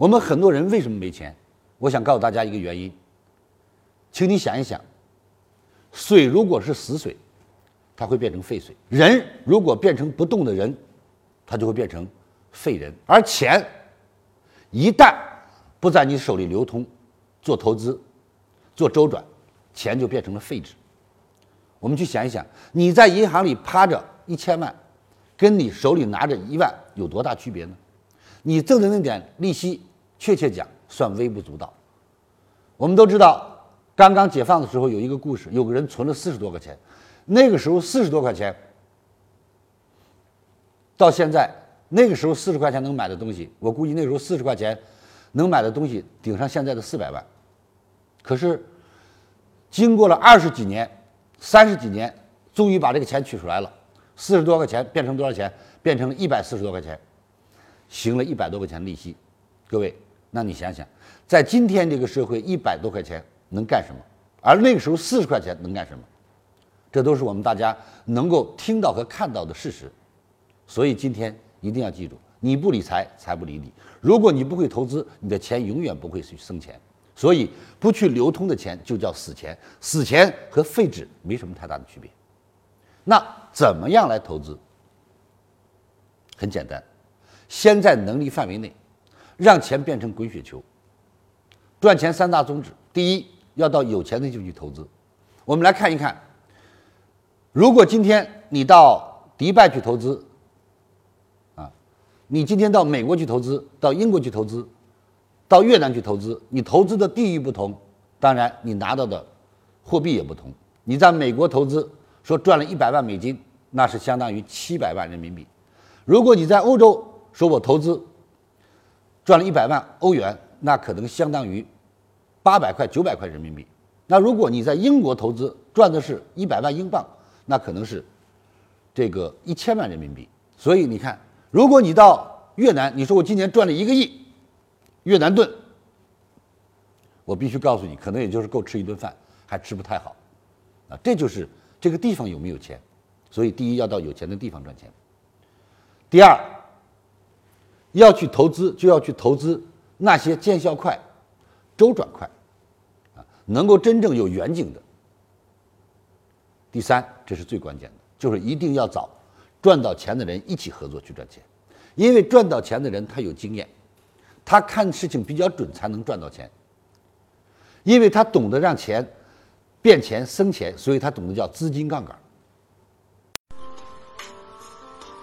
我们很多人为什么没钱？我想告诉大家一个原因，请你想一想，水如果是死水，它会变成废水；人如果变成不动的人，它就会变成废人。而钱一旦不在你手里流通，做投资、做周转，钱就变成了废纸。我们去想一想，你在银行里趴着一千万，跟你手里拿着一万有多大区别呢？你挣的那点利息，确切讲算微不足道。我们都知道，刚刚解放的时候有一个故事，有个人存了四十多块钱，那个时候四十多块钱，到现在那个时候四十块钱能买的东西，我估计那时候四十块钱能买的东西顶上现在的四百万。可是经过了二十几年。三十几年，终于把这个钱取出来了，四十多块钱变成多少钱？变成了一百四十多块钱，行了一百多块钱利息。各位，那你想想，在今天这个社会，一百多块钱能干什么？而那个时候四十块钱能干什么？这都是我们大家能够听到和看到的事实。所以今天一定要记住：你不理财，财不理你。如果你不会投资，你的钱永远不会去生钱。所以，不去流通的钱就叫死钱，死钱和废纸没什么太大的区别。那怎么样来投资？很简单，先在能力范围内，让钱变成滚雪球。赚钱三大宗旨：第一，要到有钱的地方去投资。我们来看一看，如果今天你到迪拜去投资，啊，你今天到美国去投资，到英国去投资。到越南去投资，你投资的地域不同，当然你拿到的货币也不同。你在美国投资，说赚了一百万美金，那是相当于七百万人民币；如果你在欧洲说我投资赚了一百万欧元，那可能相当于八百块、九百块人民币。那如果你在英国投资赚的是一百万英镑，那可能是这个一千万人民币。所以你看，如果你到越南，你说我今年赚了一个亿。越南盾，我必须告诉你，可能也就是够吃一顿饭，还吃不太好，啊，这就是这个地方有没有钱。所以，第一要到有钱的地方赚钱。第二，要去投资，就要去投资那些见效快、周转快，啊，能够真正有远景的。第三，这是最关键的，就是一定要找赚到钱的人一起合作去赚钱，因为赚到钱的人他有经验。他看事情比较准，才能赚到钱。因为他懂得让钱变钱生钱，所以他懂得叫资金杠杆。